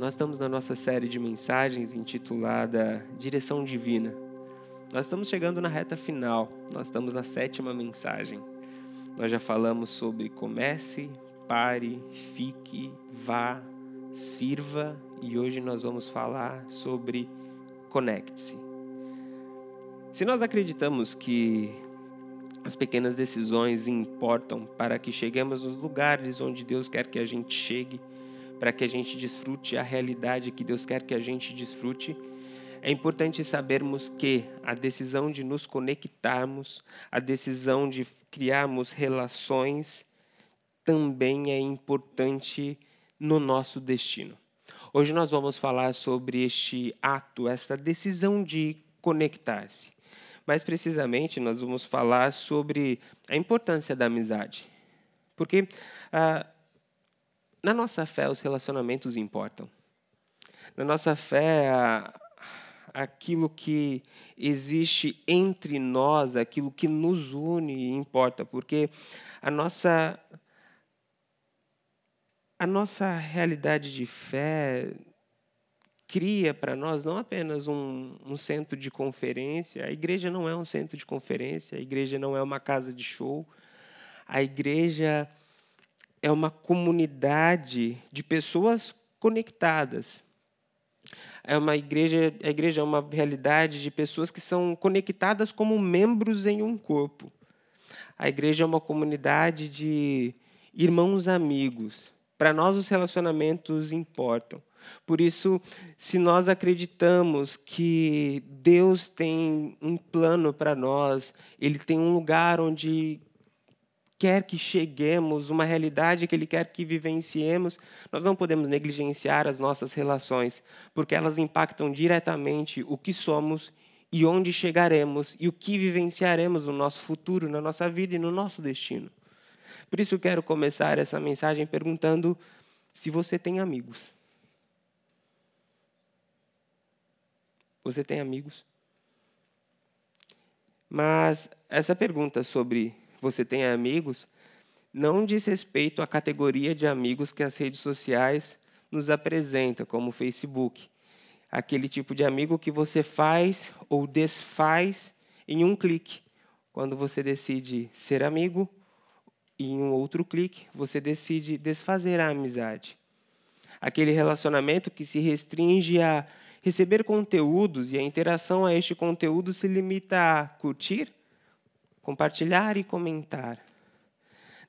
Nós estamos na nossa série de mensagens intitulada Direção Divina. Nós estamos chegando na reta final, nós estamos na sétima mensagem. Nós já falamos sobre comece, pare, fique, vá, sirva e hoje nós vamos falar sobre conecte-se. Se nós acreditamos que as pequenas decisões importam para que cheguemos nos lugares onde Deus quer que a gente chegue, para que a gente desfrute a realidade que Deus quer que a gente desfrute, é importante sabermos que a decisão de nos conectarmos, a decisão de criarmos relações, também é importante no nosso destino. Hoje nós vamos falar sobre este ato, essa decisão de conectar-se. Mais precisamente, nós vamos falar sobre a importância da amizade. Porque ah, na nossa fé, os relacionamentos importam. Na nossa fé, aquilo que existe entre nós, aquilo que nos une, importa, porque a nossa a nossa realidade de fé cria para nós não apenas um, um, centro de conferência, a igreja não é um centro de conferência, a igreja não é uma casa de show, a igreja é uma comunidade de pessoas conectadas. É uma igreja, a igreja é uma realidade de pessoas que são conectadas como membros em um corpo. A igreja é uma comunidade de irmãos amigos. Para nós os relacionamentos importam. Por isso, se nós acreditamos que Deus tem um plano para nós, Ele tem um lugar onde quer que cheguemos, uma realidade que Ele quer que vivenciemos, nós não podemos negligenciar as nossas relações, porque elas impactam diretamente o que somos e onde chegaremos e o que vivenciaremos no nosso futuro, na nossa vida e no nosso destino. Por isso quero começar essa mensagem perguntando se você tem amigos. Você tem amigos? Mas essa pergunta sobre você tem amigos, não diz respeito à categoria de amigos que as redes sociais nos apresentam, como o Facebook. Aquele tipo de amigo que você faz ou desfaz em um clique. Quando você decide ser amigo, em um outro clique, você decide desfazer a amizade. Aquele relacionamento que se restringe a receber conteúdos e a interação a este conteúdo se limita a curtir, compartilhar e comentar.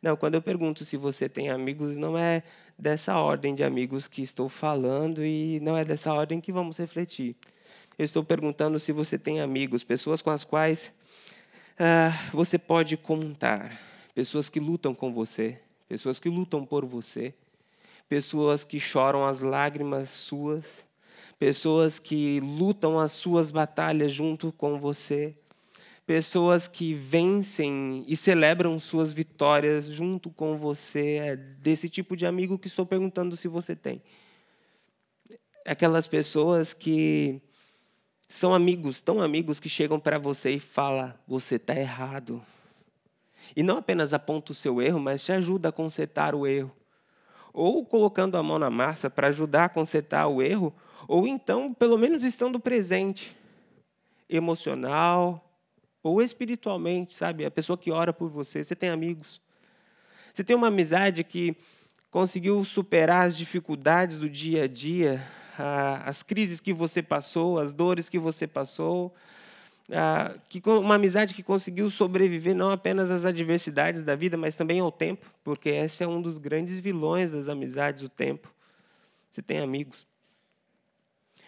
Não, quando eu pergunto se você tem amigos, não é dessa ordem de amigos que estou falando e não é dessa ordem que vamos refletir. Eu estou perguntando se você tem amigos, pessoas com as quais ah, você pode contar, pessoas que lutam com você, pessoas que lutam por você, pessoas que choram as lágrimas suas, pessoas que lutam as suas batalhas junto com você, pessoas que vencem e celebram suas vitórias junto com você. É desse tipo de amigo que estou perguntando se você tem. Aquelas pessoas que são amigos, tão amigos que chegam para você e falam: você está errado. E não apenas aponta o seu erro, mas te ajuda a consertar o erro. Ou colocando a mão na massa para ajudar a consertar o erro, ou então, pelo menos, estando presente, emocional, ou espiritualmente, sabe? A pessoa que ora por você, você tem amigos. Você tem uma amizade que conseguiu superar as dificuldades do dia a dia, as crises que você passou, as dores que você passou, uma amizade que conseguiu sobreviver não apenas às adversidades da vida, mas também ao tempo, porque esse é um dos grandes vilões das amizades, o tempo. Você tem amigos.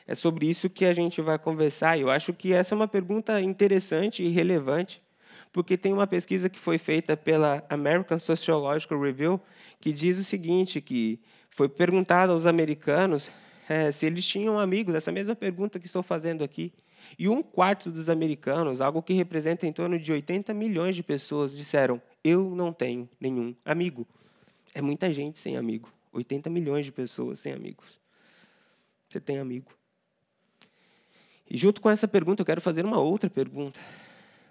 É sobre isso que a gente vai conversar. Eu acho que essa é uma pergunta interessante e relevante, porque tem uma pesquisa que foi feita pela American Sociological Review que diz o seguinte, que foi perguntado aos americanos é, se eles tinham amigos, essa mesma pergunta que estou fazendo aqui. E um quarto dos americanos, algo que representa em torno de 80 milhões de pessoas, disseram: Eu não tenho nenhum amigo. É muita gente sem amigo. 80 milhões de pessoas sem amigos. Você tem amigo? E junto com essa pergunta, eu quero fazer uma outra pergunta.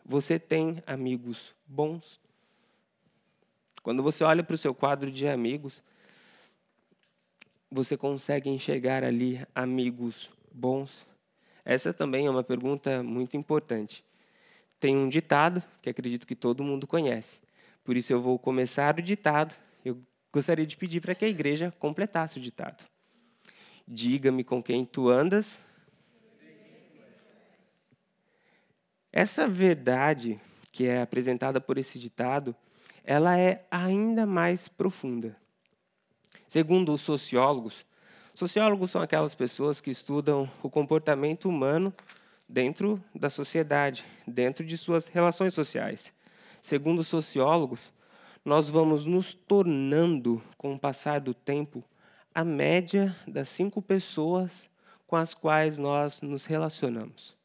Você tem amigos bons? Quando você olha para o seu quadro de amigos, você consegue enxergar ali amigos bons? Essa também é uma pergunta muito importante. Tem um ditado que acredito que todo mundo conhece. Por isso eu vou começar o ditado. Eu gostaria de pedir para que a igreja completasse o ditado. Diga-me com quem tu andas. Essa verdade que é apresentada por esse ditado, ela é ainda mais profunda. Segundo os sociólogos, sociólogos são aquelas pessoas que estudam o comportamento humano dentro da sociedade, dentro de suas relações sociais. Segundo os sociólogos, nós vamos nos tornando, com o passar do tempo, a média das cinco pessoas com as quais nós nos relacionamos.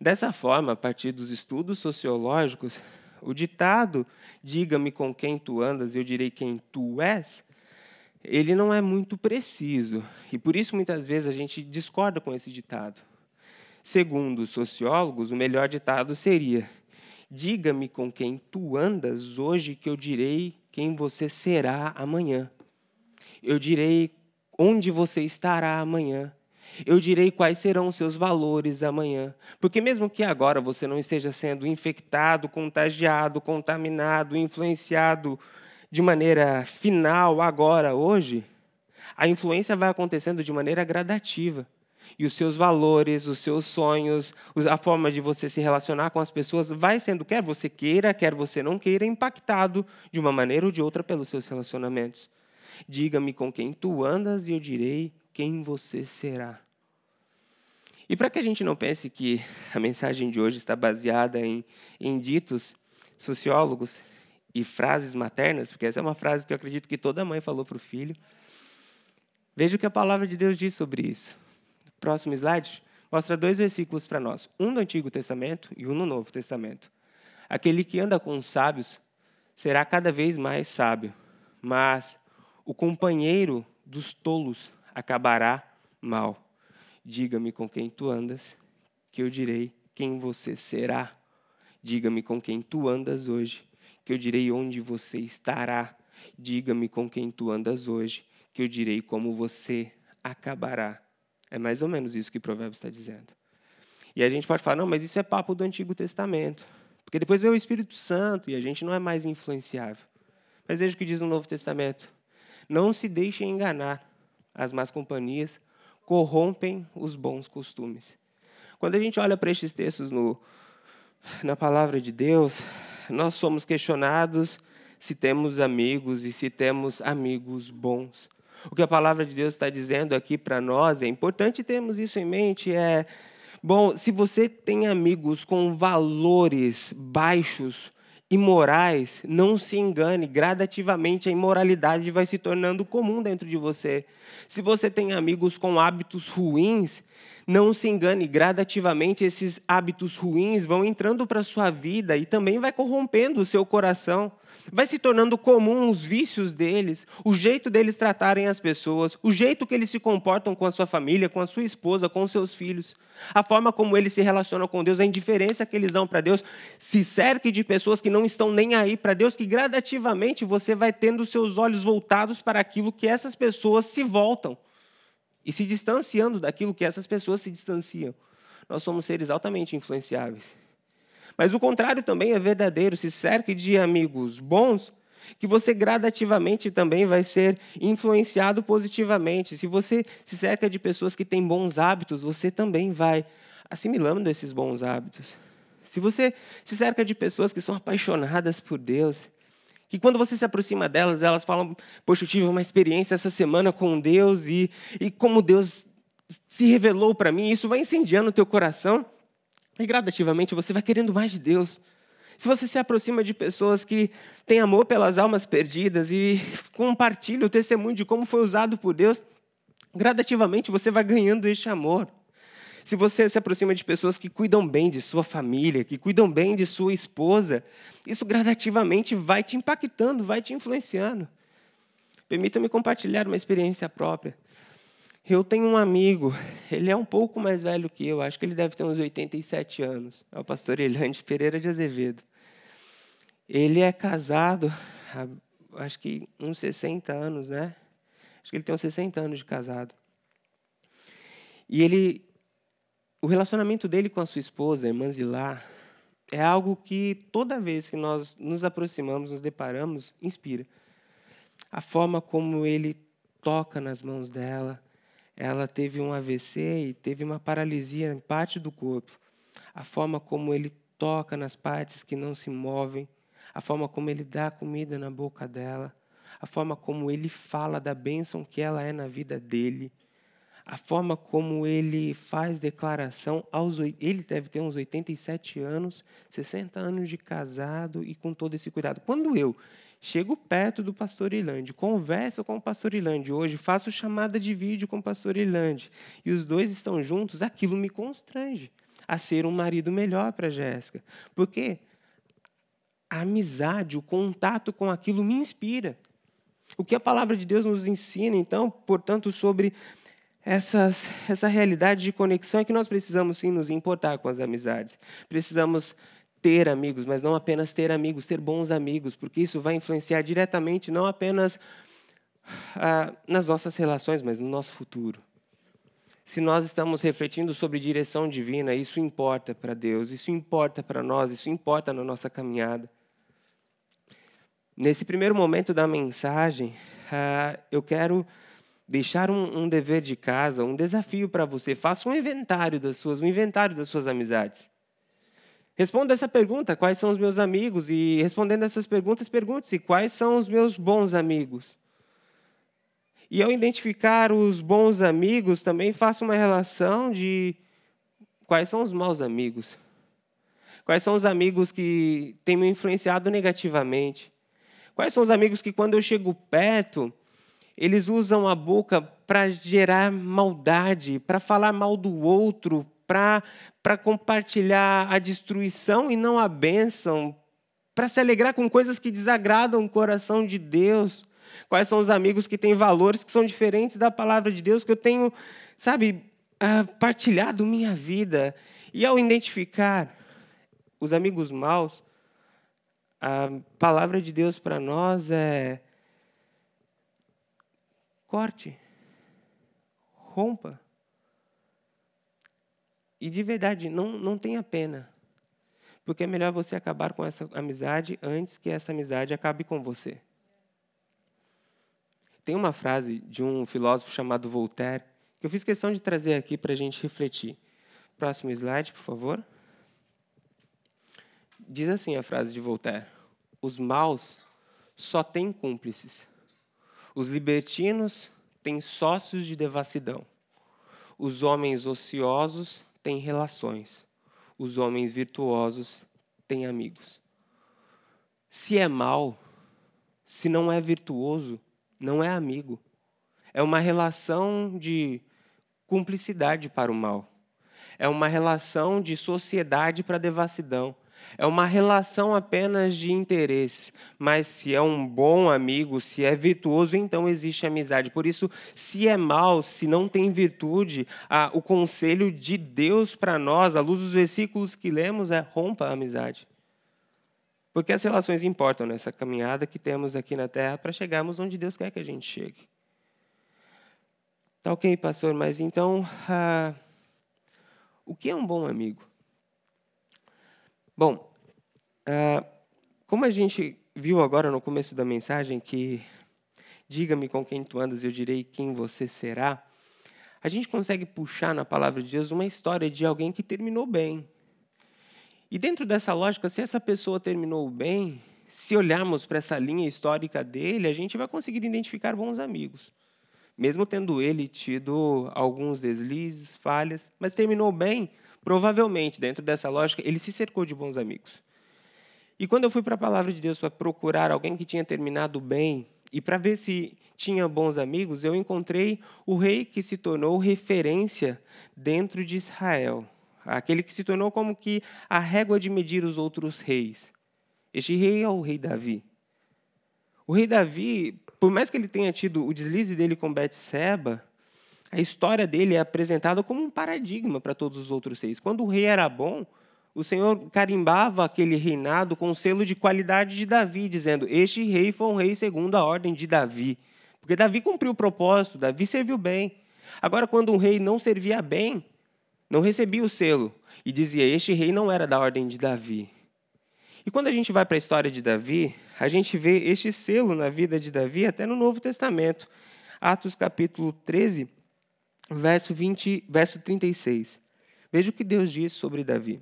Dessa forma, a partir dos estudos sociológicos, o ditado diga-me com quem tu andas, eu direi quem tu és, ele não é muito preciso. E por isso, muitas vezes, a gente discorda com esse ditado. Segundo os sociólogos, o melhor ditado seria: Diga-me com quem tu andas hoje, que eu direi quem você será amanhã. Eu direi onde você estará amanhã. Eu direi quais serão seus valores amanhã. Porque, mesmo que agora você não esteja sendo infectado, contagiado, contaminado, influenciado de maneira final, agora, hoje, a influência vai acontecendo de maneira gradativa. E os seus valores, os seus sonhos, a forma de você se relacionar com as pessoas vai sendo, quer você queira, quer você não queira, impactado de uma maneira ou de outra pelos seus relacionamentos. Diga-me com quem tu andas e eu direi quem você será. E para que a gente não pense que a mensagem de hoje está baseada em, em ditos sociólogos, e frases maternas, porque essa é uma frase que eu acredito que toda mãe falou para o filho. Veja o que a palavra de Deus diz sobre isso. Próximo slide mostra dois versículos para nós, um do Antigo Testamento e um no Novo Testamento. Aquele que anda com os sábios será cada vez mais sábio, mas o companheiro dos tolos acabará mal. Diga-me com quem tu andas, que eu direi quem você será. Diga-me com quem tu andas hoje, que eu direi onde você estará. Diga-me com quem tu andas hoje, que eu direi como você acabará. É mais ou menos isso que o provérbio está dizendo. E a gente pode falar, não, mas isso é papo do Antigo Testamento. Porque depois veio o Espírito Santo e a gente não é mais influenciável. Mas veja o que diz no Novo Testamento. Não se deixem enganar. As más companhias corrompem os bons costumes. Quando a gente olha para estes textos no, na palavra de Deus, nós somos questionados se temos amigos e se temos amigos bons. O que a palavra de Deus está dizendo aqui para nós, é importante termos isso em mente, é bom, se você tem amigos com valores baixos, imorais, não se engane, gradativamente a imoralidade vai se tornando comum dentro de você. Se você tem amigos com hábitos ruins, não se engane, gradativamente esses hábitos ruins vão entrando para a sua vida e também vai corrompendo o seu coração. Vai se tornando comum os vícios deles, o jeito deles tratarem as pessoas, o jeito que eles se comportam com a sua família, com a sua esposa, com seus filhos, a forma como eles se relacionam com Deus, a indiferença que eles dão para Deus. Se cerque de pessoas que não estão nem aí para Deus, que gradativamente você vai tendo seus olhos voltados para aquilo que essas pessoas se voltam e se distanciando daquilo que essas pessoas se distanciam. Nós somos seres altamente influenciáveis. Mas o contrário também é verdadeiro. Se cerque de amigos bons, que você gradativamente também vai ser influenciado positivamente. Se você se cerca de pessoas que têm bons hábitos, você também vai assimilando esses bons hábitos. Se você se cerca de pessoas que são apaixonadas por Deus, que quando você se aproxima delas, elas falam: Poxa, eu tive uma experiência essa semana com Deus e, e como Deus se revelou para mim, isso vai incendiando o teu coração e gradativamente você vai querendo mais de Deus. Se você se aproxima de pessoas que têm amor pelas almas perdidas e compartilha o testemunho de como foi usado por Deus, gradativamente você vai ganhando este amor. Se você se aproxima de pessoas que cuidam bem de sua família, que cuidam bem de sua esposa, isso gradativamente vai te impactando, vai te influenciando. Permita-me compartilhar uma experiência própria. Eu tenho um amigo, ele é um pouco mais velho que eu, acho que ele deve ter uns 87 anos. É o pastor Elande Pereira de Azevedo. Ele é casado acho que uns 60 anos, né? Acho que ele tem uns 60 anos de casado. E ele, o relacionamento dele com a sua esposa, a irmã Zilá, é algo que toda vez que nós nos aproximamos, nos deparamos, inspira. A forma como ele toca nas mãos dela, ela teve um AVC e teve uma paralisia em parte do corpo. A forma como ele toca nas partes que não se movem, a forma como ele dá comida na boca dela, a forma como ele fala da bênção que ela é na vida dele, a forma como ele faz declaração aos ele deve ter uns 87 anos, 60 anos de casado e com todo esse cuidado. Quando eu chego perto do pastor Irlande, converso com o pastor Irlande hoje, faço chamada de vídeo com o pastor Irlande, e os dois estão juntos, aquilo me constrange a ser um marido melhor para Jéssica. Porque a amizade, o contato com aquilo me inspira. O que a palavra de Deus nos ensina, então, portanto, sobre essas, essa realidade de conexão é que nós precisamos sim nos importar com as amizades. Precisamos ter amigos, mas não apenas ter amigos, ter bons amigos, porque isso vai influenciar diretamente não apenas ah, nas nossas relações, mas no nosso futuro. Se nós estamos refletindo sobre direção divina, isso importa para Deus, isso importa para nós, isso importa na nossa caminhada. Nesse primeiro momento da mensagem, uh, eu quero deixar um, um, dever de casa, um desafio para você. Faça um inventário das suas, um inventário das suas amizades. Responda essa pergunta: quais são os meus amigos? E respondendo essas perguntas, pergunte-se: quais são os meus bons amigos? E ao identificar os bons amigos, também faça uma relação de quais são os maus amigos. Quais são os amigos que têm me influenciado negativamente? Quais são os amigos que, quando eu chego perto, eles usam a boca para gerar maldade, para falar mal do outro, para compartilhar a destruição e não a bênção, para se alegrar com coisas que desagradam o coração de Deus? Quais são os amigos que têm valores que são diferentes da palavra de Deus, que eu tenho, sabe, uh, partilhado minha vida? E ao identificar os amigos maus, a palavra de Deus para nós é corte, rompa. E de verdade, não, não tenha pena. Porque é melhor você acabar com essa amizade antes que essa amizade acabe com você. Tem uma frase de um filósofo chamado Voltaire que eu fiz questão de trazer aqui para a gente refletir. Próximo slide, por favor. Diz assim a frase de Voltaire: Os maus só têm cúmplices. Os libertinos têm sócios de devassidão. Os homens ociosos têm relações. Os homens virtuosos têm amigos. Se é mal, se não é virtuoso, não é amigo. É uma relação de cumplicidade para o mal. É uma relação de sociedade para a devassidão. É uma relação apenas de interesses. Mas se é um bom amigo, se é virtuoso, então existe amizade. Por isso, se é mal, se não tem virtude, o conselho de Deus para nós, à luz dos versículos que lemos, é rompa a amizade. Porque as relações importam nessa caminhada que temos aqui na Terra para chegarmos onde Deus quer que a gente chegue. Tá ok, pastor, mas então, ah, o que é um bom amigo? Bom, ah, como a gente viu agora no começo da mensagem que diga-me com quem tu andas, eu direi quem você será, a gente consegue puxar na palavra de Deus uma história de alguém que terminou bem. E dentro dessa lógica, se essa pessoa terminou bem, se olharmos para essa linha histórica dele, a gente vai conseguir identificar bons amigos. Mesmo tendo ele tido alguns deslizes, falhas, mas terminou bem, Provavelmente, dentro dessa lógica, ele se cercou de bons amigos. E quando eu fui para a palavra de Deus para procurar alguém que tinha terminado bem e para ver se tinha bons amigos, eu encontrei o rei que se tornou referência dentro de Israel, aquele que se tornou como que a régua de medir os outros reis. Este rei é o rei Davi. O rei Davi, por mais que ele tenha tido o deslize dele com Betseba, a história dele é apresentada como um paradigma para todos os outros reis. Quando o rei era bom, o Senhor carimbava aquele reinado com o selo de qualidade de Davi, dizendo: Este rei foi um rei segundo a ordem de Davi. Porque Davi cumpriu o propósito, Davi serviu bem. Agora, quando um rei não servia bem, não recebia o selo e dizia: Este rei não era da ordem de Davi. E quando a gente vai para a história de Davi, a gente vê este selo na vida de Davi até no Novo Testamento. Atos capítulo 13, verso, 20, verso 36. Veja o que Deus diz sobre Davi.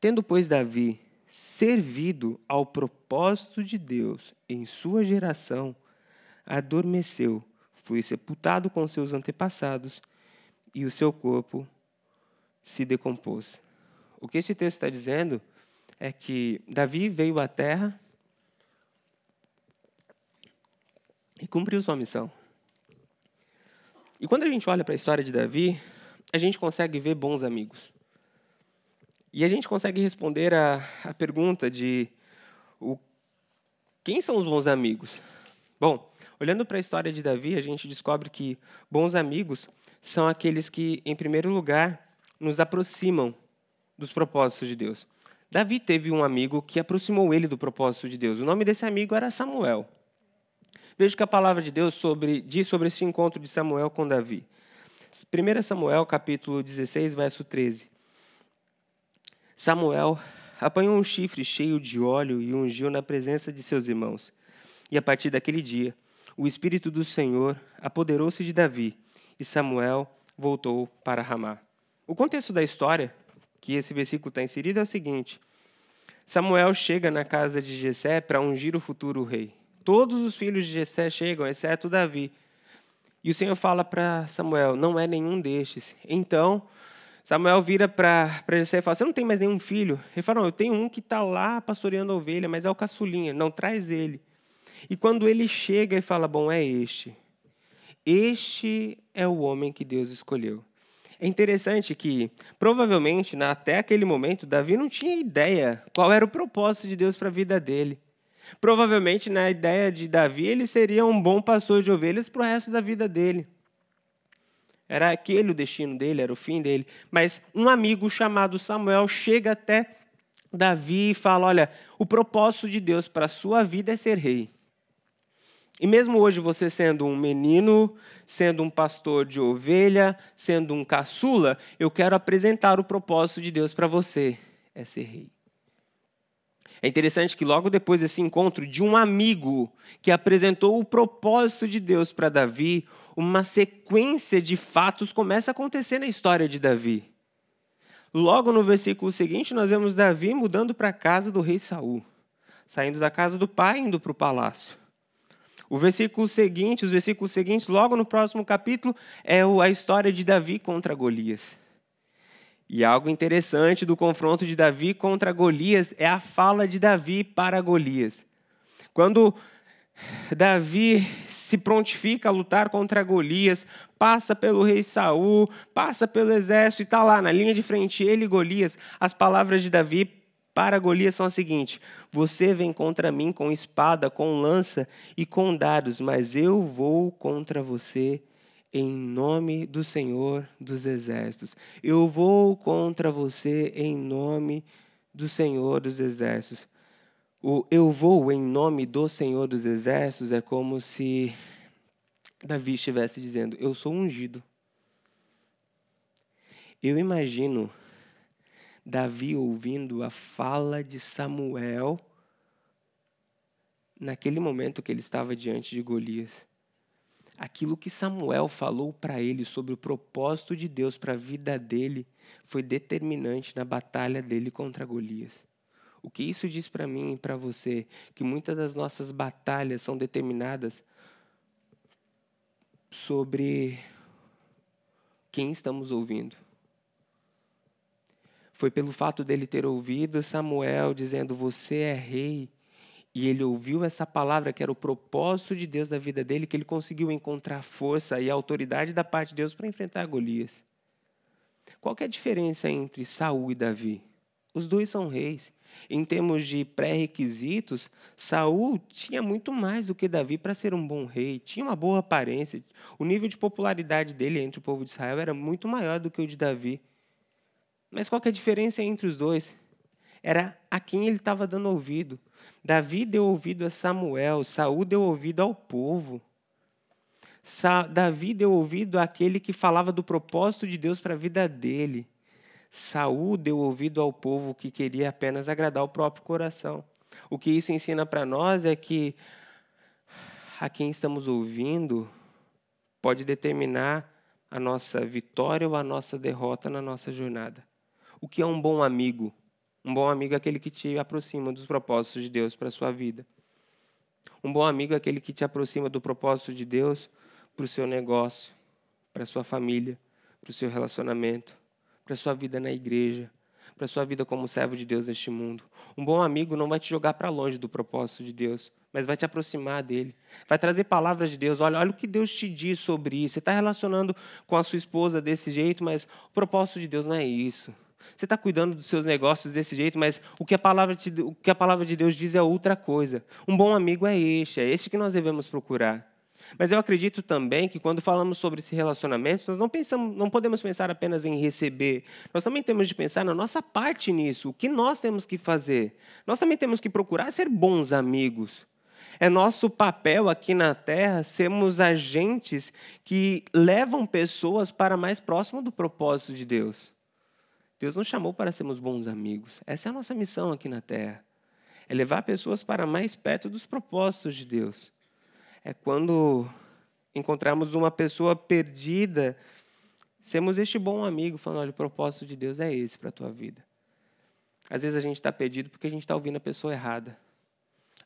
Tendo, pois, Davi servido ao propósito de Deus em sua geração, adormeceu, foi sepultado com seus antepassados e o seu corpo se decompôs. O que este texto está dizendo é que Davi veio à terra e cumpriu sua missão. E quando a gente olha para a história de Davi, a gente consegue ver bons amigos. E a gente consegue responder a, a pergunta de o, quem são os bons amigos? Bom, olhando para a história de Davi, a gente descobre que bons amigos são aqueles que, em primeiro lugar, nos aproximam dos propósitos de Deus. Davi teve um amigo que aproximou ele do propósito de Deus. O nome desse amigo era Samuel. Veja que a palavra de Deus sobre, diz sobre esse encontro de Samuel com Davi. 1 Samuel, capítulo 16, verso 13. Samuel apanhou um chifre cheio de óleo e ungiu na presença de seus irmãos. E a partir daquele dia, o Espírito do Senhor apoderou-se de Davi, e Samuel voltou para Ramá. O contexto da história que esse versículo está inserido é o seguinte: Samuel chega na casa de Jessé para ungir o futuro rei. Todos os filhos de Jessé chegam, exceto Davi. E o Senhor fala para Samuel: não é nenhum destes. Então, Samuel vira para Jessé e fala: Você não tem mais nenhum filho? Ele fala: Não, eu tenho um que está lá pastoreando a ovelha, mas é o caçulinha. Não, traz ele. E quando ele chega e fala: Bom, é este. Este é o homem que Deus escolheu. É interessante que, provavelmente, até aquele momento, Davi não tinha ideia qual era o propósito de Deus para a vida dele. Provavelmente, na ideia de Davi, ele seria um bom pastor de ovelhas para o resto da vida dele. Era aquele o destino dele, era o fim dele. Mas um amigo chamado Samuel chega até Davi e fala: Olha, o propósito de Deus para a sua vida é ser rei. E mesmo hoje você sendo um menino, sendo um pastor de ovelha, sendo um caçula, eu quero apresentar o propósito de Deus para você: é ser rei. É interessante que logo depois desse encontro de um amigo que apresentou o propósito de Deus para Davi, uma sequência de fatos começa a acontecer na história de Davi. Logo no versículo seguinte, nós vemos Davi mudando para a casa do rei Saul, saindo da casa do pai indo para o palácio. O versículo seguinte, os versículos seguintes, logo no próximo capítulo, é a história de Davi contra Golias. E algo interessante do confronto de Davi contra Golias é a fala de Davi para Golias. Quando Davi se prontifica a lutar contra Golias, passa pelo rei Saul, passa pelo exército e está lá na linha de frente, ele e Golias. As palavras de Davi para Golias são as seguintes: Você vem contra mim com espada, com lança e com dados, mas eu vou contra você em nome do Senhor dos Exércitos. Eu vou contra você em nome do Senhor dos Exércitos. O eu vou em nome do Senhor dos Exércitos é como se Davi estivesse dizendo: Eu sou ungido. Eu imagino Davi ouvindo a fala de Samuel naquele momento que ele estava diante de Golias aquilo que Samuel falou para ele sobre o propósito de Deus para a vida dele foi determinante na batalha dele contra Golias. O que isso diz para mim e para você? Que muitas das nossas batalhas são determinadas sobre quem estamos ouvindo. Foi pelo fato dele ter ouvido Samuel dizendo: Você é rei e ele ouviu essa palavra que era o propósito de Deus da vida dele, que ele conseguiu encontrar força e autoridade da parte de Deus para enfrentar Golias. Qual é a diferença entre Saul e Davi? Os dois são reis. Em termos de pré-requisitos, Saul tinha muito mais do que Davi para ser um bom rei. Tinha uma boa aparência. O nível de popularidade dele entre o povo de Israel era muito maior do que o de Davi. Mas qual é a diferença entre os dois? Era a quem ele estava dando ouvido. Davi deu ouvido a Samuel, Saul deu ouvido ao povo. Davi deu ouvido àquele que falava do propósito de Deus para a vida dele. Saul deu ouvido ao povo que queria apenas agradar o próprio coração. O que isso ensina para nós é que a quem estamos ouvindo pode determinar a nossa vitória ou a nossa derrota na nossa jornada. O que é um bom amigo? Um bom amigo é aquele que te aproxima dos propósitos de Deus para a sua vida. Um bom amigo é aquele que te aproxima do propósito de Deus para o seu negócio, para a sua família, para o seu relacionamento, para a sua vida na igreja, para a sua vida como servo de Deus neste mundo. Um bom amigo não vai te jogar para longe do propósito de Deus, mas vai te aproximar dele. Vai trazer palavras de Deus. Olha, olha o que Deus te diz sobre isso. Você está relacionando com a sua esposa desse jeito, mas o propósito de Deus não é isso. Você está cuidando dos seus negócios desse jeito, mas o que, a palavra de, o que a palavra de Deus diz é outra coisa. Um bom amigo é este, é este que nós devemos procurar. Mas eu acredito também que quando falamos sobre esse relacionamento, nós não pensamos, não podemos pensar apenas em receber. Nós também temos de pensar na nossa parte nisso, o que nós temos que fazer. Nós também temos que procurar ser bons amigos. É nosso papel aqui na Terra sermos agentes que levam pessoas para mais próximo do propósito de Deus. Deus nos chamou para sermos bons amigos. Essa é a nossa missão aqui na Terra. É levar pessoas para mais perto dos propósitos de Deus é quando encontramos uma pessoa perdida, sermos este bom amigo, falando: olha, o propósito de Deus é esse para a tua vida. Às vezes a gente está perdido porque a gente está ouvindo a pessoa errada.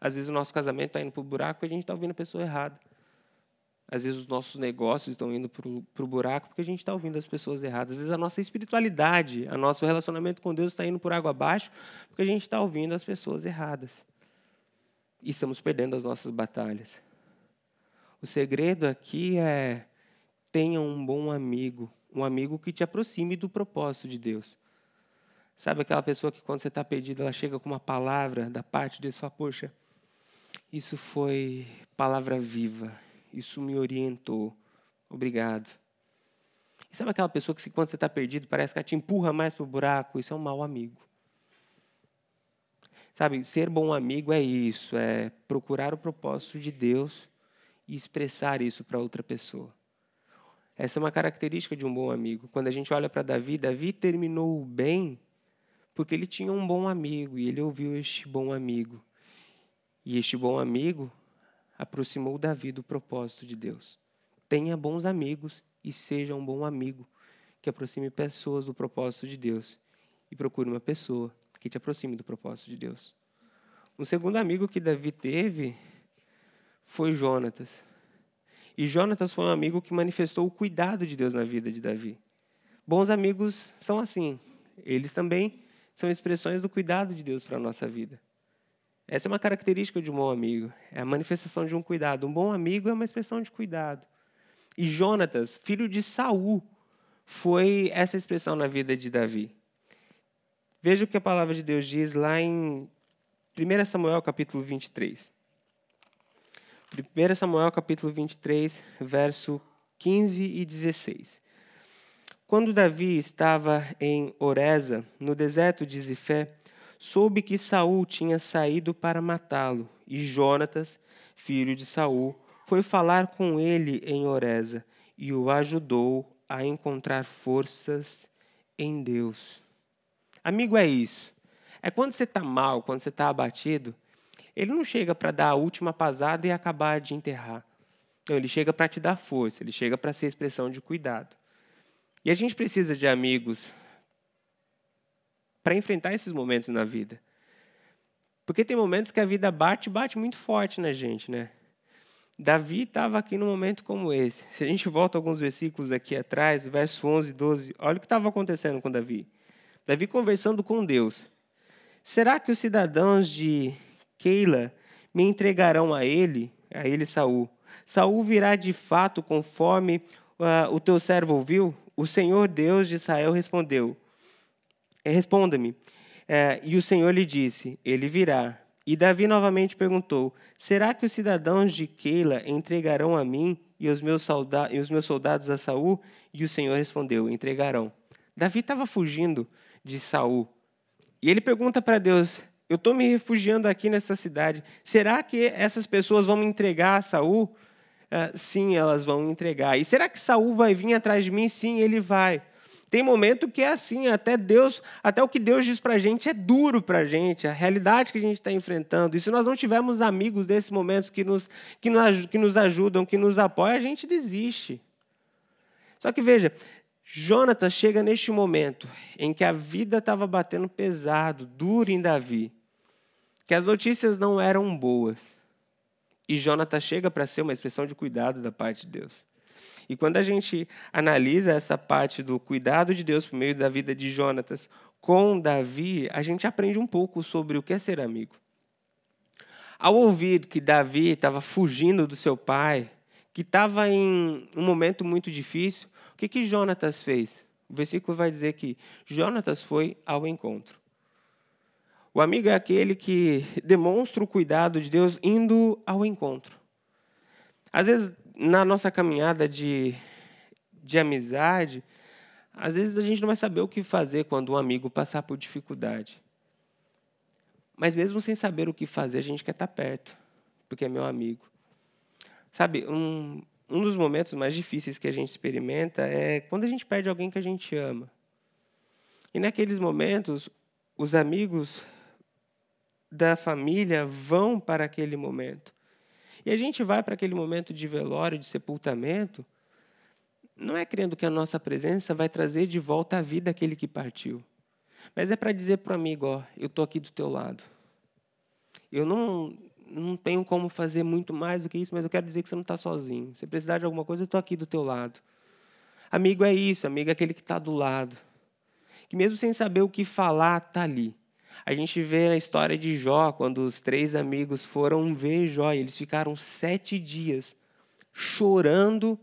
Às vezes o nosso casamento está indo para o buraco porque a gente está ouvindo a pessoa errada. Às vezes os nossos negócios estão indo para o buraco porque a gente está ouvindo as pessoas erradas. Às vezes a nossa espiritualidade, o nosso relacionamento com Deus está indo por água abaixo porque a gente está ouvindo as pessoas erradas. E estamos perdendo as nossas batalhas. O segredo aqui é tenha um bom amigo, um amigo que te aproxime do propósito de Deus. Sabe aquela pessoa que quando você está perdido, ela chega com uma palavra da parte de Deus e fala, poxa, isso foi palavra viva, isso me orientou, obrigado. E sabe aquela pessoa que quando você está perdido, parece que ela te empurra mais para o buraco, isso é um mau amigo. Sabe, ser bom amigo é isso, é procurar o propósito de Deus e expressar isso para outra pessoa. Essa é uma característica de um bom amigo. Quando a gente olha para Davi, Davi terminou bem porque ele tinha um bom amigo e ele ouviu este bom amigo. E este bom amigo aproximou Davi do propósito de Deus. Tenha bons amigos e seja um bom amigo que aproxime pessoas do propósito de Deus. E procure uma pessoa que te aproxime do propósito de Deus. Um segundo amigo que Davi teve foi Jonatas. E Jonatas foi um amigo que manifestou o cuidado de Deus na vida de Davi. Bons amigos são assim. Eles também são expressões do cuidado de Deus para a nossa vida. Essa é uma característica de um bom amigo. É a manifestação de um cuidado. Um bom amigo é uma expressão de cuidado. E Jonatas, filho de Saul, foi essa expressão na vida de Davi. Veja o que a palavra de Deus diz lá em 1 Samuel capítulo 23. 1 Samuel capítulo 23, verso 15 e 16. Quando Davi estava em Oreza, no deserto de Zifé, soube que Saul tinha saído para matá-lo, e Jonatas, filho de Saul, foi falar com ele em Oreza e o ajudou a encontrar forças em Deus. Amigo, é isso. É quando você está mal, quando você está abatido, ele não chega para dar a última pasada e acabar de enterrar. Não, ele chega para te dar força, ele chega para ser expressão de cuidado. E a gente precisa de amigos para enfrentar esses momentos na vida. Porque tem momentos que a vida bate, bate muito forte na gente, né? Davi estava aqui num momento como esse. Se a gente volta alguns versículos aqui atrás, verso 11 e 12, olha o que estava acontecendo com Davi. Davi conversando com Deus. Será que os cidadãos de Keila me entregarão a ele, a ele Saul. Saul virá de fato conforme uh, o teu servo ouviu? O Senhor Deus de Israel respondeu: Responda-me. Uh, e o Senhor lhe disse: Ele virá. E Davi novamente perguntou: Será que os cidadãos de Keila entregarão a mim e os meus, e os meus soldados a Saul? E o Senhor respondeu: Entregarão. Davi estava fugindo de Saul. E ele pergunta para Deus: eu estou me refugiando aqui nessa cidade. Será que essas pessoas vão me entregar a Saul? Uh, sim, elas vão entregar. E será que Saul vai vir atrás de mim? Sim, ele vai. Tem momento que é assim, até Deus, até o que Deus diz para a gente é duro para a gente, a realidade que a gente está enfrentando. E se nós não tivermos amigos nesses momentos que nos, que, nos, que nos ajudam, que nos apoiam, a gente desiste. Só que veja, Jonatas chega neste momento em que a vida estava batendo pesado, duro em Davi, que as notícias não eram boas. E Jonatas chega para ser uma expressão de cuidado da parte de Deus. E quando a gente analisa essa parte do cuidado de Deus por meio da vida de Jonatas com Davi, a gente aprende um pouco sobre o que é ser amigo. Ao ouvir que Davi estava fugindo do seu pai, que estava em um momento muito difícil, o que, que Jonatas fez? O versículo vai dizer que Jonatas foi ao encontro. O amigo é aquele que demonstra o cuidado de Deus indo ao encontro. Às vezes, na nossa caminhada de, de amizade, às vezes a gente não vai saber o que fazer quando um amigo passar por dificuldade. Mas mesmo sem saber o que fazer, a gente quer estar perto, porque é meu amigo. Sabe, um, um dos momentos mais difíceis que a gente experimenta é quando a gente perde alguém que a gente ama. E naqueles momentos, os amigos da família vão para aquele momento. E a gente vai para aquele momento de velório, de sepultamento, não é crendo que a nossa presença vai trazer de volta a vida aquele que partiu. Mas é para dizer para o amigo, ó, eu estou aqui do teu lado. Eu não, não tenho como fazer muito mais do que isso, mas eu quero dizer que você não está sozinho. Se precisar de alguma coisa, eu estou aqui do teu lado. Amigo é isso, amigo é aquele que está do lado. Que mesmo sem saber o que falar, está ali. A gente vê a história de Jó, quando os três amigos foram ver Jó, e eles ficaram sete dias chorando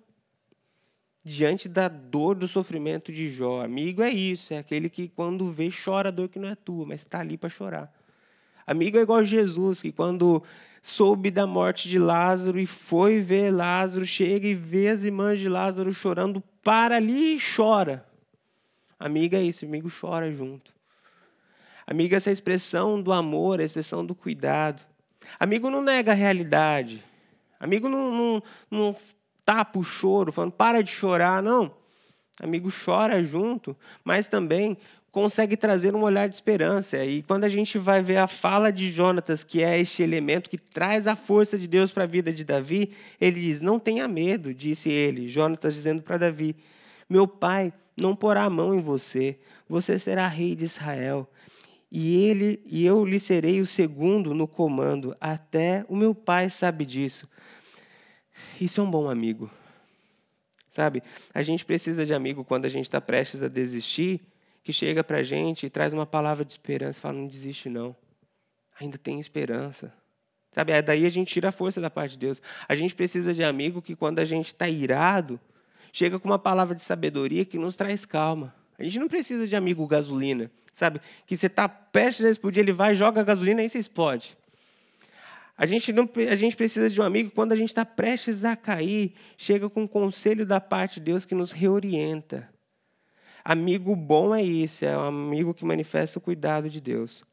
diante da dor do sofrimento de Jó. Amigo é isso, é aquele que quando vê chora a dor que não é tua, mas está ali para chorar. Amigo é igual Jesus, que quando soube da morte de Lázaro e foi ver Lázaro, chega e vê as irmãs de Lázaro chorando, para ali e chora. Amigo é isso, amigo chora junto. Amigo, essa expressão do amor, a expressão do cuidado. Amigo não nega a realidade. Amigo não, não, não tapa o choro, falando para de chorar, não. Amigo chora junto, mas também consegue trazer um olhar de esperança. E quando a gente vai ver a fala de Jonatas, que é este elemento que traz a força de Deus para a vida de Davi, ele diz: Não tenha medo, disse ele, Jonatas dizendo para Davi: Meu pai não porá a mão em você, você será rei de Israel e ele e eu lhe serei o segundo no comando, até o meu pai sabe disso. Isso é um bom amigo. Sabe? A gente precisa de amigo quando a gente está prestes a desistir, que chega para a gente e traz uma palavra de esperança, fala, não desiste não. Ainda tem esperança. Sabe? Daí a gente tira a força da parte de Deus. A gente precisa de amigo que quando a gente está irado, chega com uma palavra de sabedoria que nos traz calma. A gente não precisa de amigo gasolina, sabe? Que você está prestes a explodir, ele vai, joga a gasolina e você explode. A gente, não, a gente precisa de um amigo quando a gente está prestes a cair, chega com um conselho da parte de Deus que nos reorienta. Amigo bom é isso, é um amigo que manifesta o cuidado de Deus.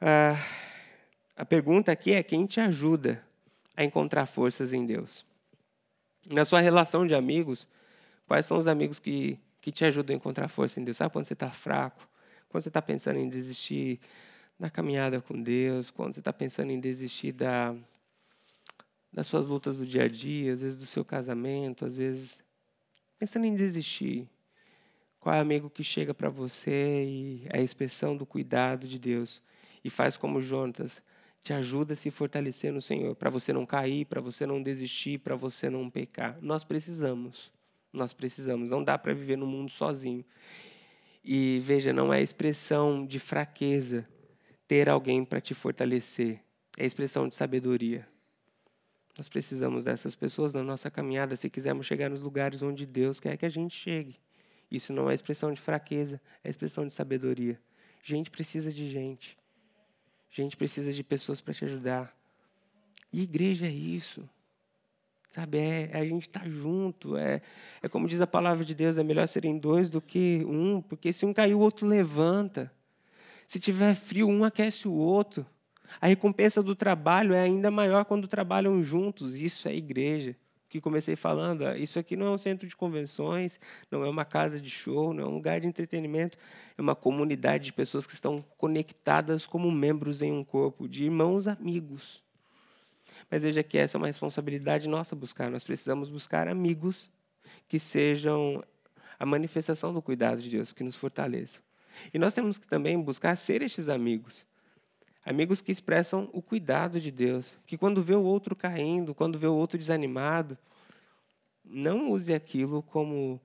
Ah, a pergunta aqui é: quem te ajuda a encontrar forças em Deus? Na sua relação de amigos, quais são os amigos que que te ajudam a encontrar força em Deus. Sabe quando você está fraco? Quando você está pensando em desistir da caminhada com Deus, quando você está pensando em desistir da, das suas lutas do dia a dia, às vezes do seu casamento, às vezes pensando em desistir. Qual é o amigo que chega para você e é a expressão do cuidado de Deus e faz como Jonatas, te ajuda a se fortalecer no Senhor, para você não cair, para você não desistir, para você não pecar. Nós precisamos. Nós precisamos, não dá para viver no mundo sozinho. E veja, não é expressão de fraqueza ter alguém para te fortalecer, é expressão de sabedoria. Nós precisamos dessas pessoas na nossa caminhada se quisermos chegar nos lugares onde Deus quer que a gente chegue. Isso não é expressão de fraqueza, é expressão de sabedoria. Gente precisa de gente. Gente precisa de pessoas para te ajudar. E igreja é isso. Sabe, é, é a gente estar tá junto. É, é como diz a palavra de Deus: é melhor serem dois do que um, porque se um cair, o outro levanta. Se tiver frio, um aquece o outro. A recompensa do trabalho é ainda maior quando trabalham juntos. Isso é igreja. Que comecei falando, isso aqui não é um centro de convenções, não é uma casa de show, não é um lugar de entretenimento, é uma comunidade de pessoas que estão conectadas como membros em um corpo, de irmãos amigos. Mas veja que essa é uma responsabilidade nossa buscar. Nós precisamos buscar amigos que sejam a manifestação do cuidado de Deus, que nos fortaleçam. E nós temos que também buscar ser estes amigos. Amigos que expressam o cuidado de Deus, que quando vê o outro caindo, quando vê o outro desanimado, não use aquilo como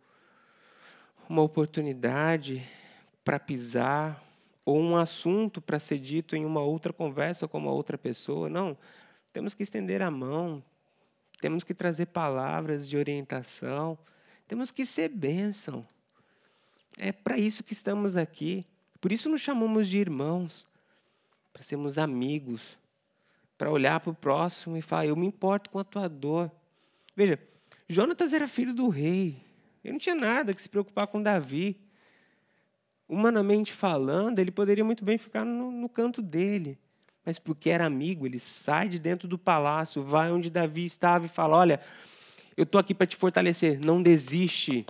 uma oportunidade para pisar ou um assunto para ser dito em uma outra conversa com uma outra pessoa. Não. Temos que estender a mão, temos que trazer palavras de orientação, temos que ser bênção. É para isso que estamos aqui. Por isso nos chamamos de irmãos, para sermos amigos, para olhar para o próximo e falar: Eu me importo com a tua dor. Veja, Jonatas era filho do rei. Ele não tinha nada que se preocupar com Davi. Humanamente falando, ele poderia muito bem ficar no, no canto dele. Mas porque era amigo, ele sai de dentro do palácio, vai onde Davi estava e fala: Olha, eu estou aqui para te fortalecer, não desiste.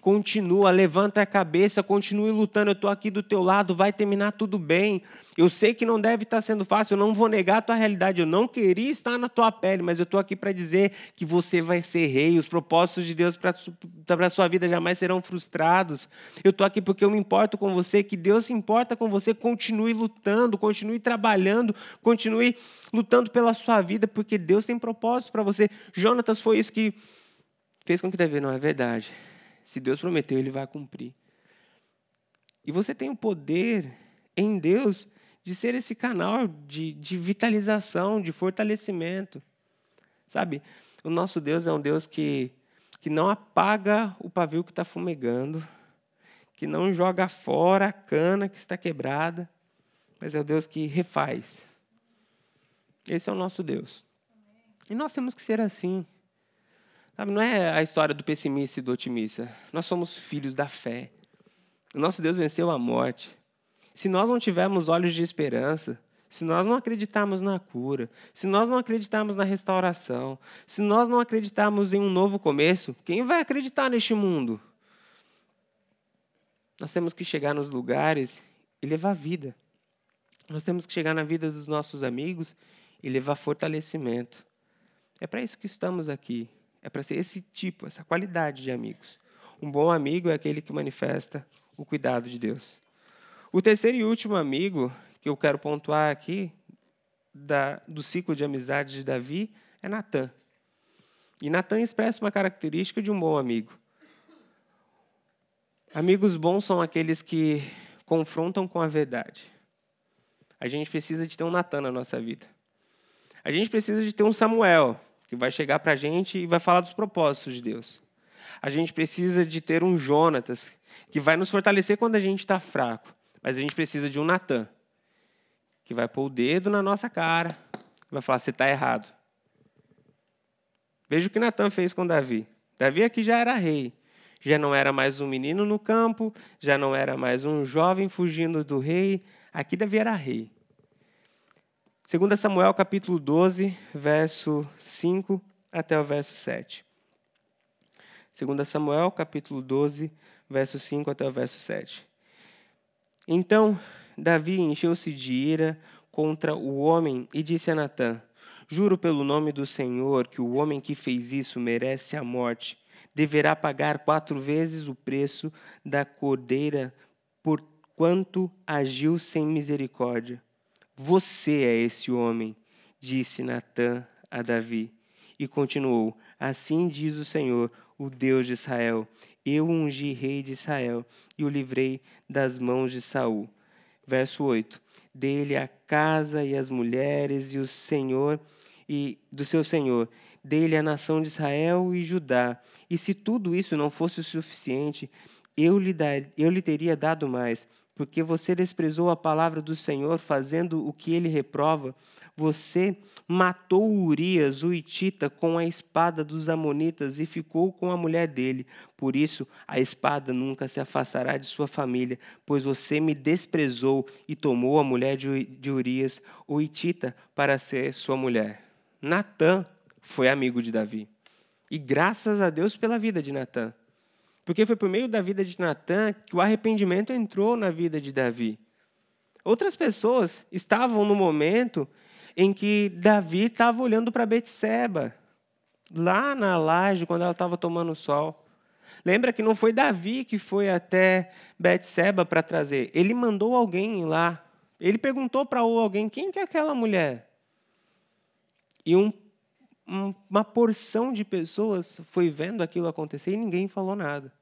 Continua, levanta a cabeça, continue lutando. Eu estou aqui do teu lado, vai terminar tudo bem. Eu sei que não deve estar sendo fácil, eu não vou negar a tua realidade. Eu não queria estar na tua pele, mas eu estou aqui para dizer que você vai ser rei. Os propósitos de Deus para a sua vida jamais serão frustrados. Eu estou aqui porque eu me importo com você, que Deus se importa com você. Continue lutando, continue trabalhando, continue lutando pela sua vida, porque Deus tem propósitos para você. Jonatas foi isso que fez com que Davi, não é verdade. Se Deus prometeu, Ele vai cumprir. E você tem o poder em Deus de ser esse canal de, de vitalização, de fortalecimento. Sabe? O nosso Deus é um Deus que, que não apaga o pavio que está fumegando, que não joga fora a cana que está quebrada, mas é o Deus que refaz. Esse é o nosso Deus. E nós temos que ser assim. Sabe, não é a história do pessimista e do otimista. Nós somos filhos da fé. O nosso Deus venceu a morte. Se nós não tivermos olhos de esperança, se nós não acreditarmos na cura, se nós não acreditarmos na restauração, se nós não acreditarmos em um novo começo, quem vai acreditar neste mundo? Nós temos que chegar nos lugares e levar vida. Nós temos que chegar na vida dos nossos amigos e levar fortalecimento. É para isso que estamos aqui. É para ser esse tipo, essa qualidade de amigos. Um bom amigo é aquele que manifesta o cuidado de Deus. O terceiro e último amigo que eu quero pontuar aqui da, do ciclo de amizade de Davi é Natan. E Natan expressa uma característica de um bom amigo. Amigos bons são aqueles que confrontam com a verdade. A gente precisa de ter um Natan na nossa vida. A gente precisa de ter um Samuel que vai chegar para a gente e vai falar dos propósitos de Deus. A gente precisa de ter um Jonatas, que vai nos fortalecer quando a gente está fraco. Mas a gente precisa de um Natan, que vai pôr o dedo na nossa cara e vai falar: você está errado. Veja o que Natan fez com Davi. Davi aqui já era rei. Já não era mais um menino no campo, já não era mais um jovem fugindo do rei. Aqui Davi era rei. 2 Samuel capítulo 12, verso 5 até o verso 7. 2 Samuel capítulo 12, verso 5 até o verso 7. Então Davi encheu-se de ira contra o homem e disse a Natã: Juro pelo nome do Senhor que o homem que fez isso merece a morte. Deverá pagar quatro vezes o preço da cordeira por quanto agiu sem misericórdia. Você é esse homem, disse Natã a Davi. E continuou: Assim diz o Senhor, o Deus de Israel: Eu ungi rei de Israel e o livrei das mãos de Saul. Verso 8: Dele a casa e as mulheres e o Senhor e do seu Senhor, dele a nação de Israel e Judá. E se tudo isso não fosse o suficiente, eu lhe, dar, eu lhe teria dado mais porque você desprezou a palavra do Senhor, fazendo o que ele reprova, Você matou Urias, o Itita, com a espada dos Amonitas e ficou com a mulher dele. Por isso, a espada nunca se afastará de sua família, pois você me desprezou e tomou a mulher de Urias, o Itita, para ser sua mulher. Natã foi amigo de Davi. E graças a Deus pela vida de Natã. Porque foi por meio da vida de Natã que o arrependimento entrou na vida de Davi. Outras pessoas estavam no momento em que Davi estava olhando para Betseba, lá na laje, quando ela estava tomando sol. Lembra que não foi Davi que foi até Betseba para trazer. Ele mandou alguém lá. Ele perguntou para alguém quem que é aquela mulher. E um, um, uma porção de pessoas foi vendo aquilo acontecer e ninguém falou nada.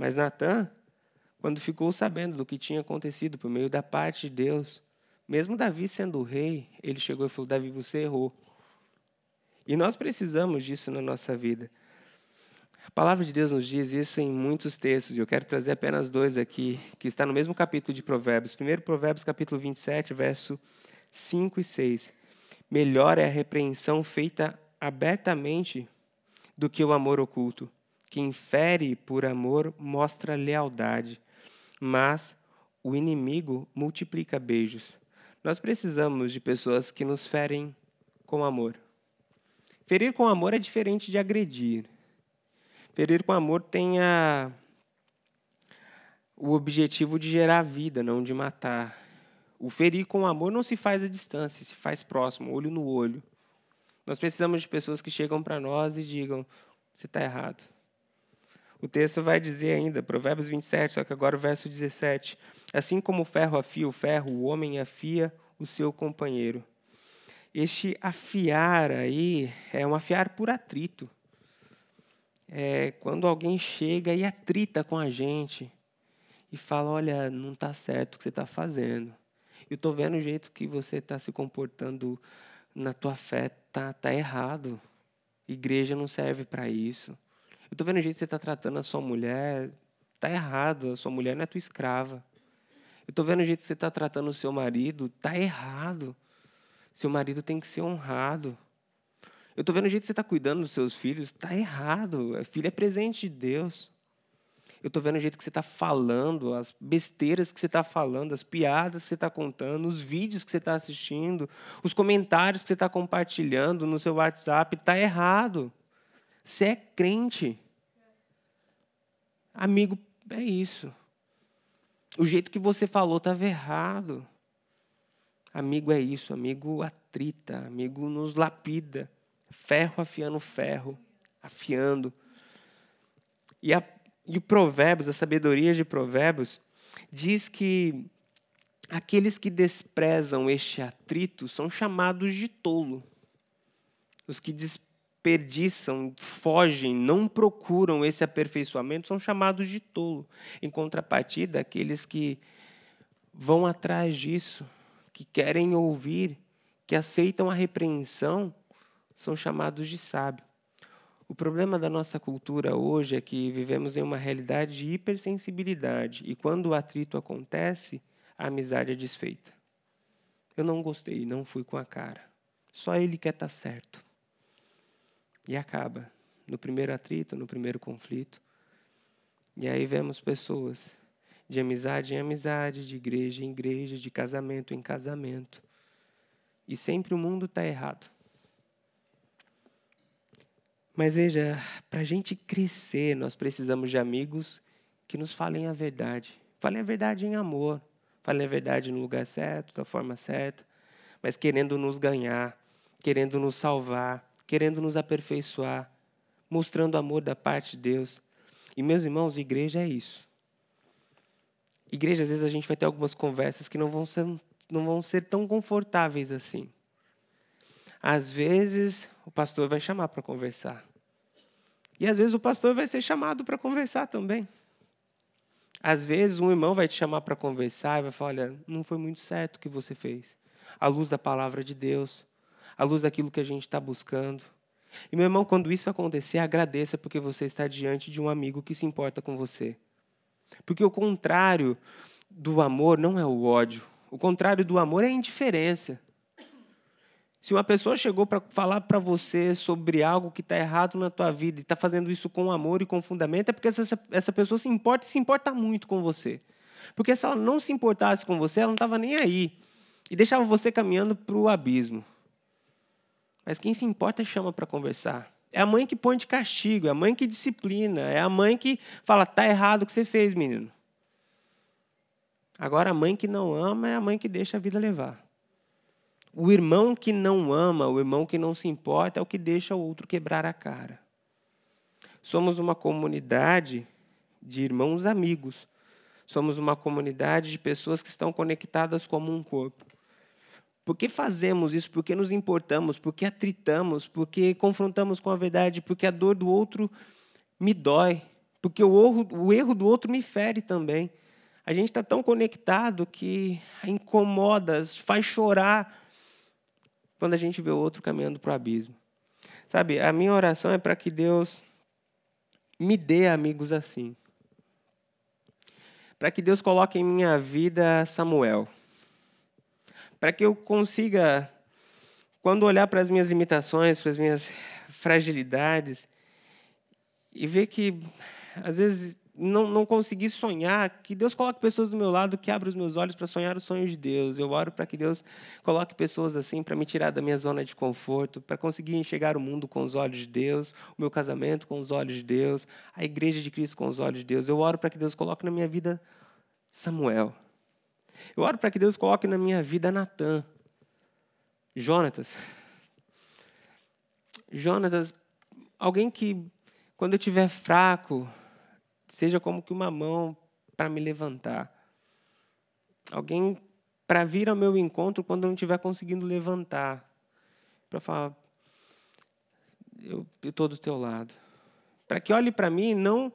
Mas Natan, quando ficou sabendo do que tinha acontecido por meio da parte de Deus, mesmo Davi sendo o rei, ele chegou e falou: Davi, você errou. E nós precisamos disso na nossa vida. A palavra de Deus nos diz isso em muitos textos, e eu quero trazer apenas dois aqui, que está no mesmo capítulo de Provérbios. Primeiro, Provérbios, capítulo 27, verso 5 e 6. Melhor é a repreensão feita abertamente do que o amor oculto. Quem fere por amor mostra lealdade, mas o inimigo multiplica beijos. Nós precisamos de pessoas que nos ferem com amor. Ferir com amor é diferente de agredir. Ferir com amor tem a, o objetivo de gerar vida, não de matar. O ferir com amor não se faz à distância, se faz próximo, olho no olho. Nós precisamos de pessoas que chegam para nós e digam: você está errado. O texto vai dizer ainda, Provérbios 27, só que agora o verso 17. Assim como o ferro afia o ferro, o homem afia o seu companheiro. Este afiar aí é um afiar por atrito. É quando alguém chega e atrita com a gente e fala: Olha, não está certo o que você está fazendo. Eu estou vendo o jeito que você está se comportando na tua fé, tá, tá errado. Igreja não serve para isso. Eu estou vendo o jeito que você está tratando a sua mulher, tá errado. A sua mulher não é tua escrava. Eu estou vendo o jeito que você está tratando o seu marido, está errado. Seu marido tem que ser honrado. Eu estou vendo o jeito que você está cuidando dos seus filhos, está errado. A filha é presente de Deus. Eu estou vendo o jeito que você está falando, as besteiras que você está falando, as piadas que você está contando, os vídeos que você está assistindo, os comentários que você está compartilhando no seu WhatsApp. Está errado. Você é crente. Amigo, é isso. O jeito que você falou estava errado. Amigo é isso, amigo atrita, amigo nos lapida. Ferro afiando ferro, afiando. E, a, e o Provérbios, a sabedoria de Provérbios, diz que aqueles que desprezam este atrito são chamados de tolo. Os que desprezam desperdiçam, fogem, não procuram esse aperfeiçoamento, são chamados de tolo. Em contrapartida, aqueles que vão atrás disso, que querem ouvir, que aceitam a repreensão, são chamados de sábio. O problema da nossa cultura hoje é que vivemos em uma realidade de hipersensibilidade e quando o atrito acontece, a amizade é desfeita. Eu não gostei, não fui com a cara. Só ele quer estar tá certo. E acaba no primeiro atrito, no primeiro conflito. E aí vemos pessoas de amizade em amizade, de igreja em igreja, de casamento em casamento. E sempre o mundo está errado. Mas veja, para a gente crescer, nós precisamos de amigos que nos falem a verdade. Falem a verdade em amor. Falem a verdade no lugar certo, da forma certa. Mas querendo nos ganhar, querendo nos salvar, querendo nos aperfeiçoar, mostrando amor da parte de Deus. E, meus irmãos, igreja é isso. Igreja, às vezes, a gente vai ter algumas conversas que não vão ser, não vão ser tão confortáveis assim. Às vezes, o pastor vai chamar para conversar. E às vezes o pastor vai ser chamado para conversar também. Às vezes um irmão vai te chamar para conversar e vai falar: olha, não foi muito certo o que você fez. À luz da palavra de Deus, à luz daquilo que a gente está buscando. E, meu irmão, quando isso acontecer, agradeça porque você está diante de um amigo que se importa com você. Porque o contrário do amor não é o ódio. O contrário do amor é a indiferença. Se uma pessoa chegou para falar para você sobre algo que está errado na tua vida e está fazendo isso com amor e com fundamento, é porque essa, essa pessoa se importa e se importa muito com você. Porque se ela não se importasse com você, ela não estava nem aí. E deixava você caminhando para o abismo. Mas quem se importa chama para conversar. É a mãe que põe de castigo, é a mãe que disciplina, é a mãe que fala: tá errado o que você fez, menino. Agora, a mãe que não ama é a mãe que deixa a vida levar. O irmão que não ama, o irmão que não se importa, é o que deixa o outro quebrar a cara. Somos uma comunidade de irmãos amigos. Somos uma comunidade de pessoas que estão conectadas como um corpo. Por que fazemos isso? Por que nos importamos? Por que atritamos? Por que confrontamos com a verdade? Porque a dor do outro me dói. Porque o erro, o erro do outro me fere também. A gente está tão conectado que incomoda, faz chorar quando a gente vê o outro caminhando para o abismo. Sabe, a minha oração é para que Deus me dê amigos assim. Para que Deus coloque em minha vida Samuel. Para que eu consiga, quando olhar para as minhas limitações, para as minhas fragilidades, e ver que, às vezes, não, não conseguir sonhar, que Deus coloque pessoas do meu lado que abram os meus olhos para sonhar os sonhos de Deus. Eu oro para que Deus coloque pessoas assim para me tirar da minha zona de conforto, para conseguir enxergar o mundo com os olhos de Deus, o meu casamento com os olhos de Deus, a igreja de Cristo com os olhos de Deus. Eu oro para que Deus coloque na minha vida Samuel. Eu oro para que Deus coloque na minha vida Natan, Jonatas. Jonatas, alguém que, quando eu estiver fraco, seja como que uma mão para me levantar. Alguém para vir ao meu encontro quando eu não estiver conseguindo levantar. Para falar, eu estou do teu lado. Para que olhe para mim não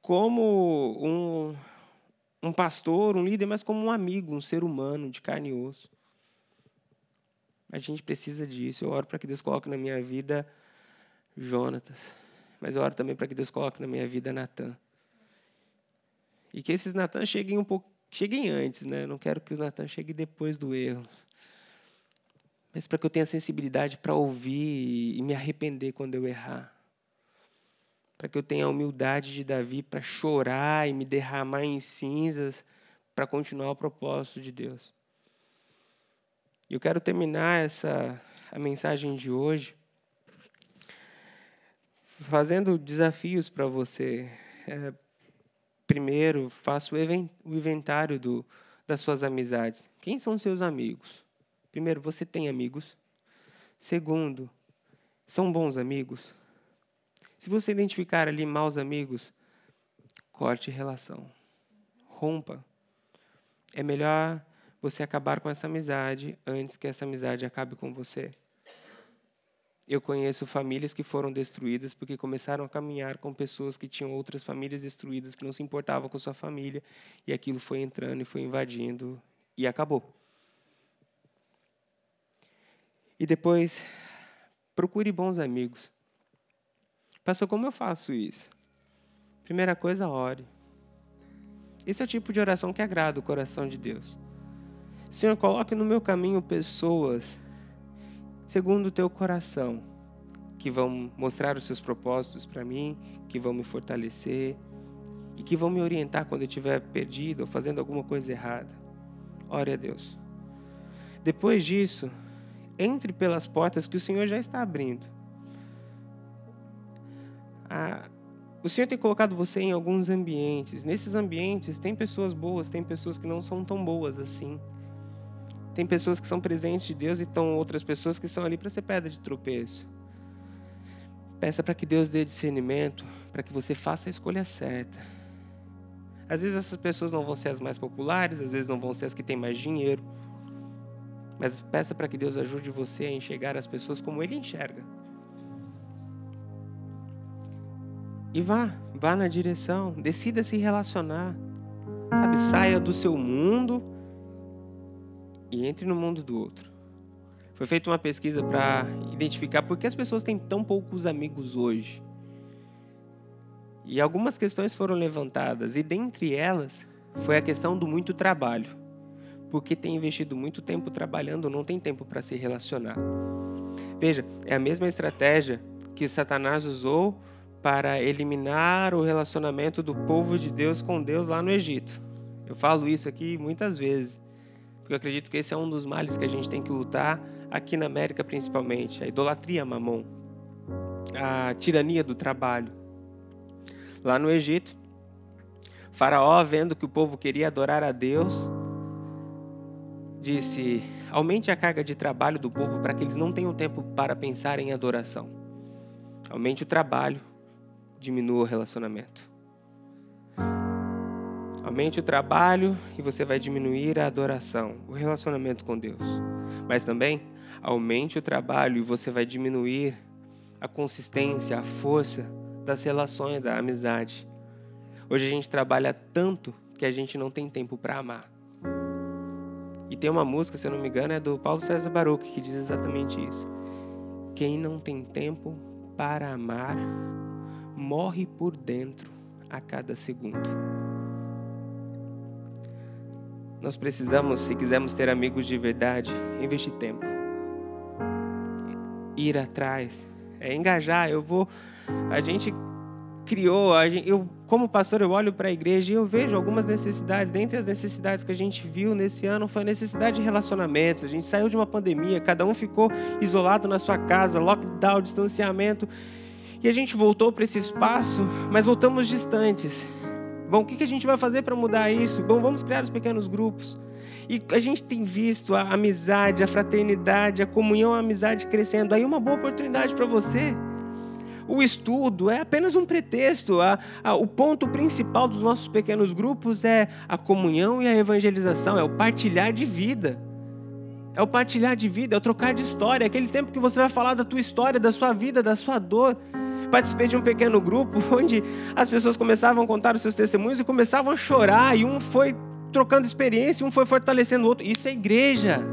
como um, um pastor, um líder, mas como um amigo, um ser humano de carne e osso. A gente precisa disso. Eu oro para que Deus coloque na minha vida Jonatas. Mas eu oro também para que Deus coloque na minha vida Natan. E que esses Natan cheguem um pouco, cheguem antes, né? Não quero que o Natan chegue depois do erro. Mas para que eu tenha sensibilidade para ouvir e me arrepender quando eu errar. Para que eu tenha a humildade de Davi para chorar e me derramar em cinzas para continuar o propósito de Deus. Eu quero terminar essa a mensagem de hoje fazendo desafios para você. É, primeiro, faça o inventário do, das suas amizades. Quem são seus amigos? Primeiro, você tem amigos? Segundo, são bons amigos? Se você identificar ali maus amigos, corte relação. Rompa. É melhor você acabar com essa amizade antes que essa amizade acabe com você. Eu conheço famílias que foram destruídas porque começaram a caminhar com pessoas que tinham outras famílias destruídas, que não se importavam com sua família, e aquilo foi entrando e foi invadindo e acabou. E depois, procure bons amigos. Pastor, como eu faço isso? Primeira coisa, ore. Esse é o tipo de oração que agrada o coração de Deus. Senhor, coloque no meu caminho pessoas segundo o teu coração, que vão mostrar os seus propósitos para mim, que vão me fortalecer e que vão me orientar quando eu estiver perdido ou fazendo alguma coisa errada. Ore a Deus. Depois disso, entre pelas portas que o Senhor já está abrindo. Ah, o Senhor tem colocado você em alguns ambientes. Nesses ambientes tem pessoas boas, tem pessoas que não são tão boas assim. Tem pessoas que são presentes de Deus e estão outras pessoas que são ali para ser pedra de tropeço. Peça para que Deus dê discernimento, para que você faça a escolha certa. Às vezes essas pessoas não vão ser as mais populares, às vezes não vão ser as que têm mais dinheiro. Mas peça para que Deus ajude você a enxergar as pessoas como Ele enxerga. E vá, vá na direção, decida se relacionar. Sabe, saia do seu mundo e entre no mundo do outro. Foi feita uma pesquisa para identificar por que as pessoas têm tão poucos amigos hoje. E algumas questões foram levantadas, e dentre elas foi a questão do muito trabalho. porque tem investido muito tempo trabalhando, não tem tempo para se relacionar. Veja, é a mesma estratégia que Satanás usou para eliminar o relacionamento do povo de Deus com Deus lá no Egito. Eu falo isso aqui muitas vezes, porque eu acredito que esse é um dos males que a gente tem que lutar aqui na América principalmente, a idolatria mamon, a tirania do trabalho. Lá no Egito, Faraó, vendo que o povo queria adorar a Deus, disse: aumente a carga de trabalho do povo para que eles não tenham tempo para pensar em adoração. Aumente o trabalho, diminua o relacionamento. Aumente o trabalho e você vai diminuir a adoração, o relacionamento com Deus. Mas também aumente o trabalho e você vai diminuir a consistência, a força das relações, da amizade. Hoje a gente trabalha tanto que a gente não tem tempo para amar. E tem uma música, se eu não me engano, é do Paulo César Baruch, que diz exatamente isso. Quem não tem tempo para amar, morre por dentro a cada segundo. Nós precisamos, se quisermos ter amigos de verdade, investir tempo. Ir atrás, é engajar. Eu vou. A gente criou, a gente, eu como pastor eu olho para a igreja e eu vejo algumas necessidades. Dentre as necessidades que a gente viu nesse ano foi a necessidade de relacionamentos. A gente saiu de uma pandemia, cada um ficou isolado na sua casa, lockdown, distanciamento. E a gente voltou para esse espaço, mas voltamos distantes. Bom, o que a gente vai fazer para mudar isso? Bom, vamos criar os pequenos grupos. E a gente tem visto a amizade, a fraternidade, a comunhão, a amizade crescendo. Aí uma boa oportunidade para você. O estudo é apenas um pretexto. A, a, o ponto principal dos nossos pequenos grupos é a comunhão e a evangelização, é o partilhar de vida. É o partilhar de vida, é o trocar de história, é aquele tempo que você vai falar da tua história, da sua vida, da sua dor participei de um pequeno grupo onde as pessoas começavam a contar os seus testemunhos e começavam a chorar, e um foi trocando experiência, um foi fortalecendo o outro. Isso é igreja.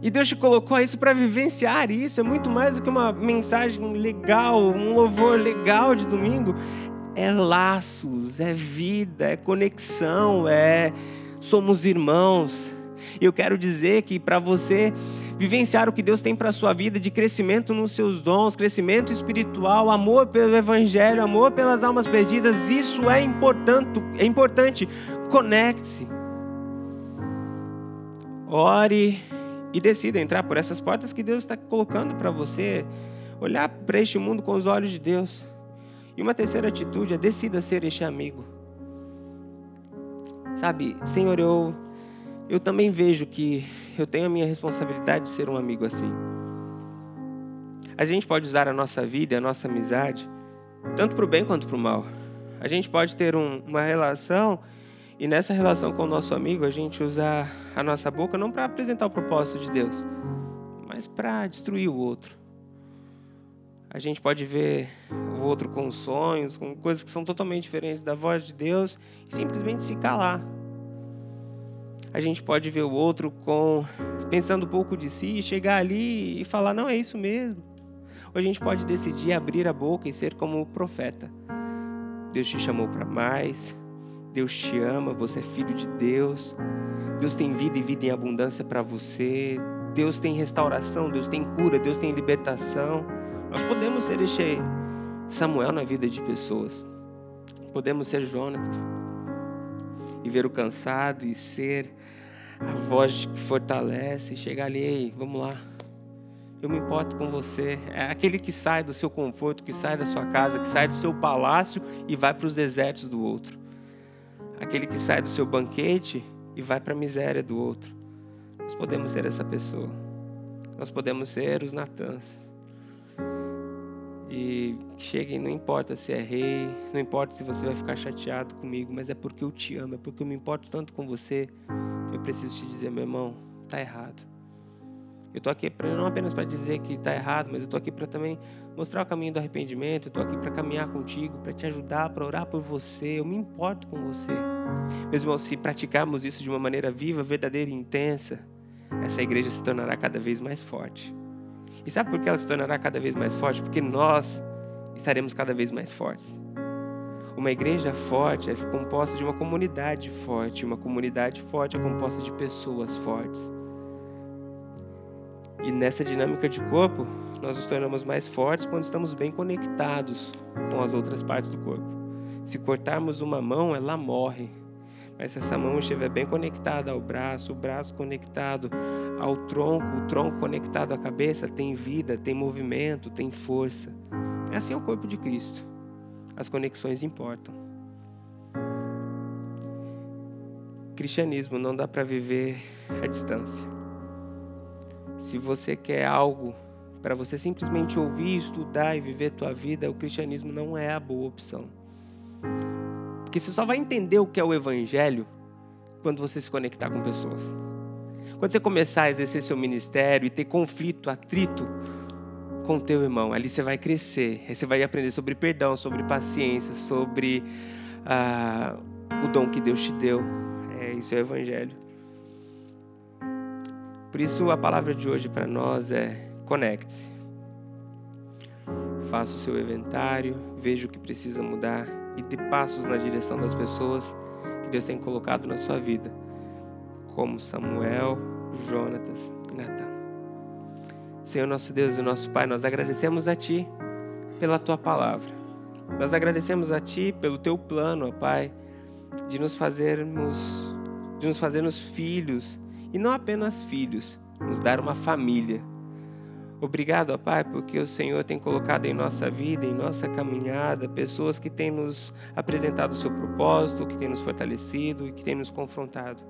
E Deus te colocou isso para vivenciar isso. É muito mais do que uma mensagem legal, um louvor legal de domingo. É laços, é vida, é conexão, é somos irmãos. E eu quero dizer que para você vivenciar o que Deus tem para a sua vida de crescimento nos seus dons, crescimento espiritual, amor pelo evangelho, amor pelas almas perdidas, isso é importante, é importante. Conecte-se. Ore e decida entrar por essas portas que Deus está colocando para você. Olhar para este mundo com os olhos de Deus. E uma terceira atitude é decida ser este amigo. Sabe, Senhor, eu eu também vejo que eu tenho a minha responsabilidade de ser um amigo assim. A gente pode usar a nossa vida, a nossa amizade, tanto para o bem quanto para o mal. A gente pode ter um, uma relação e nessa relação com o nosso amigo a gente usar a nossa boca não para apresentar o propósito de Deus, mas para destruir o outro. A gente pode ver o outro com sonhos, com coisas que são totalmente diferentes da voz de Deus e simplesmente se calar a gente pode ver o outro com pensando um pouco de si e chegar ali e falar não é isso mesmo. Ou a gente pode decidir abrir a boca e ser como o profeta. Deus te chamou para mais. Deus te ama, você é filho de Deus. Deus tem vida e vida em abundância para você. Deus tem restauração, Deus tem cura, Deus tem libertação. Nós podemos ser este Samuel na vida de pessoas. Podemos ser Jonatas e ver o cansado e ser a voz que fortalece, e chegar ali, ei, vamos lá. Eu me importo com você. É aquele que sai do seu conforto, que sai da sua casa, que sai do seu palácio e vai para os desertos do outro. Aquele que sai do seu banquete e vai para a miséria do outro. Nós podemos ser essa pessoa. Nós podemos ser os Natãs de chegue, não importa se é rei, não importa se você vai ficar chateado comigo, mas é porque eu te amo, é porque eu me importo tanto com você. Eu preciso te dizer, meu irmão, tá errado. Eu tô aqui pra, não apenas para dizer que tá errado, mas eu tô aqui para também mostrar o caminho do arrependimento. Eu tô aqui para caminhar contigo, para te ajudar, para orar por você. Eu me importo com você. Meus irmãos, se praticarmos isso de uma maneira viva, verdadeira e intensa, essa igreja se tornará cada vez mais forte. E sabe por que ela se tornará cada vez mais forte? Porque nós estaremos cada vez mais fortes. Uma igreja forte é composta de uma comunidade forte. Uma comunidade forte é composta de pessoas fortes. E nessa dinâmica de corpo, nós nos tornamos mais fortes quando estamos bem conectados com as outras partes do corpo. Se cortarmos uma mão, ela morre. Mas se essa mão estiver bem conectada ao braço, o braço conectado ao tronco, o tronco conectado à cabeça, tem vida, tem movimento, tem força. É assim o corpo de Cristo as conexões importam. Cristianismo não dá para viver à distância. Se você quer algo para você simplesmente ouvir, estudar e viver tua vida, o cristianismo não é a boa opção. Porque você só vai entender o que é o evangelho quando você se conectar com pessoas. Quando você começar a exercer seu ministério e ter conflito, atrito com teu irmão. Ali você vai crescer. Aí você vai aprender sobre perdão, sobre paciência, sobre ah, o dom que Deus te deu. É, isso é o Evangelho. Por isso a palavra de hoje para nós é conecte-se. Faça o seu inventário, veja o que precisa mudar e dê passos na direção das pessoas que Deus tem colocado na sua vida, como Samuel, Jonatas e Natan. Senhor nosso Deus e nosso Pai, nós agradecemos a Ti pela Tua palavra. Nós agradecemos a Ti pelo Teu plano, ó Pai, de nos fazermos, de nos fazermos filhos e não apenas filhos, nos dar uma família. Obrigado, ó Pai, porque o Senhor tem colocado em nossa vida, em nossa caminhada, pessoas que têm nos apresentado o seu propósito, que têm nos fortalecido e que têm nos confrontado.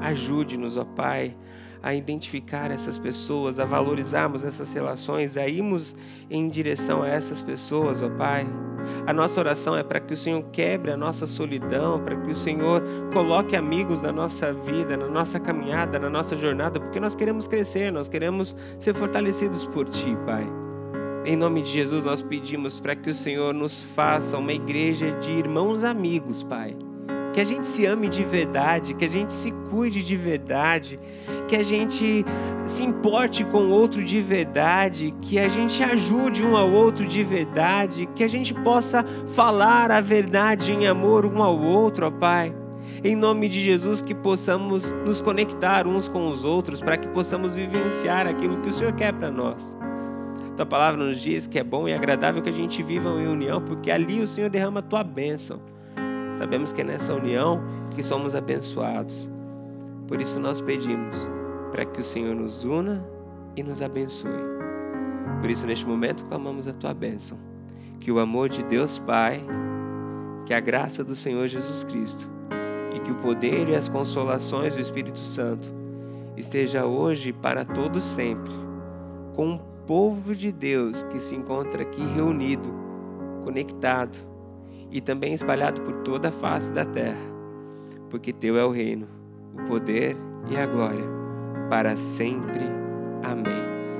Ajude-nos, ó Pai, a identificar essas pessoas, a valorizarmos essas relações, a irmos em direção a essas pessoas, ó Pai. A nossa oração é para que o Senhor quebre a nossa solidão, para que o Senhor coloque amigos na nossa vida, na nossa caminhada, na nossa jornada, porque nós queremos crescer, nós queremos ser fortalecidos por Ti, Pai. Em nome de Jesus, nós pedimos para que o Senhor nos faça uma igreja de irmãos amigos, Pai que a gente se ame de verdade, que a gente se cuide de verdade, que a gente se importe com o outro de verdade, que a gente ajude um ao outro de verdade, que a gente possa falar a verdade em amor um ao outro, ó Pai. Em nome de Jesus, que possamos nos conectar uns com os outros, para que possamos vivenciar aquilo que o Senhor quer para nós. Tua palavra nos diz que é bom e agradável que a gente viva em união, porque ali o Senhor derrama a tua bênção. Sabemos que é nessa união que somos abençoados. Por isso nós pedimos para que o Senhor nos una e nos abençoe. Por isso, neste momento, clamamos a tua bênção. Que o amor de Deus Pai, que a graça do Senhor Jesus Cristo e que o poder e as consolações do Espírito Santo esteja hoje para todos sempre com o povo de Deus que se encontra aqui reunido, conectado e também espalhado por toda a face da terra, porque teu é o reino, o poder e a glória, para sempre. Amém.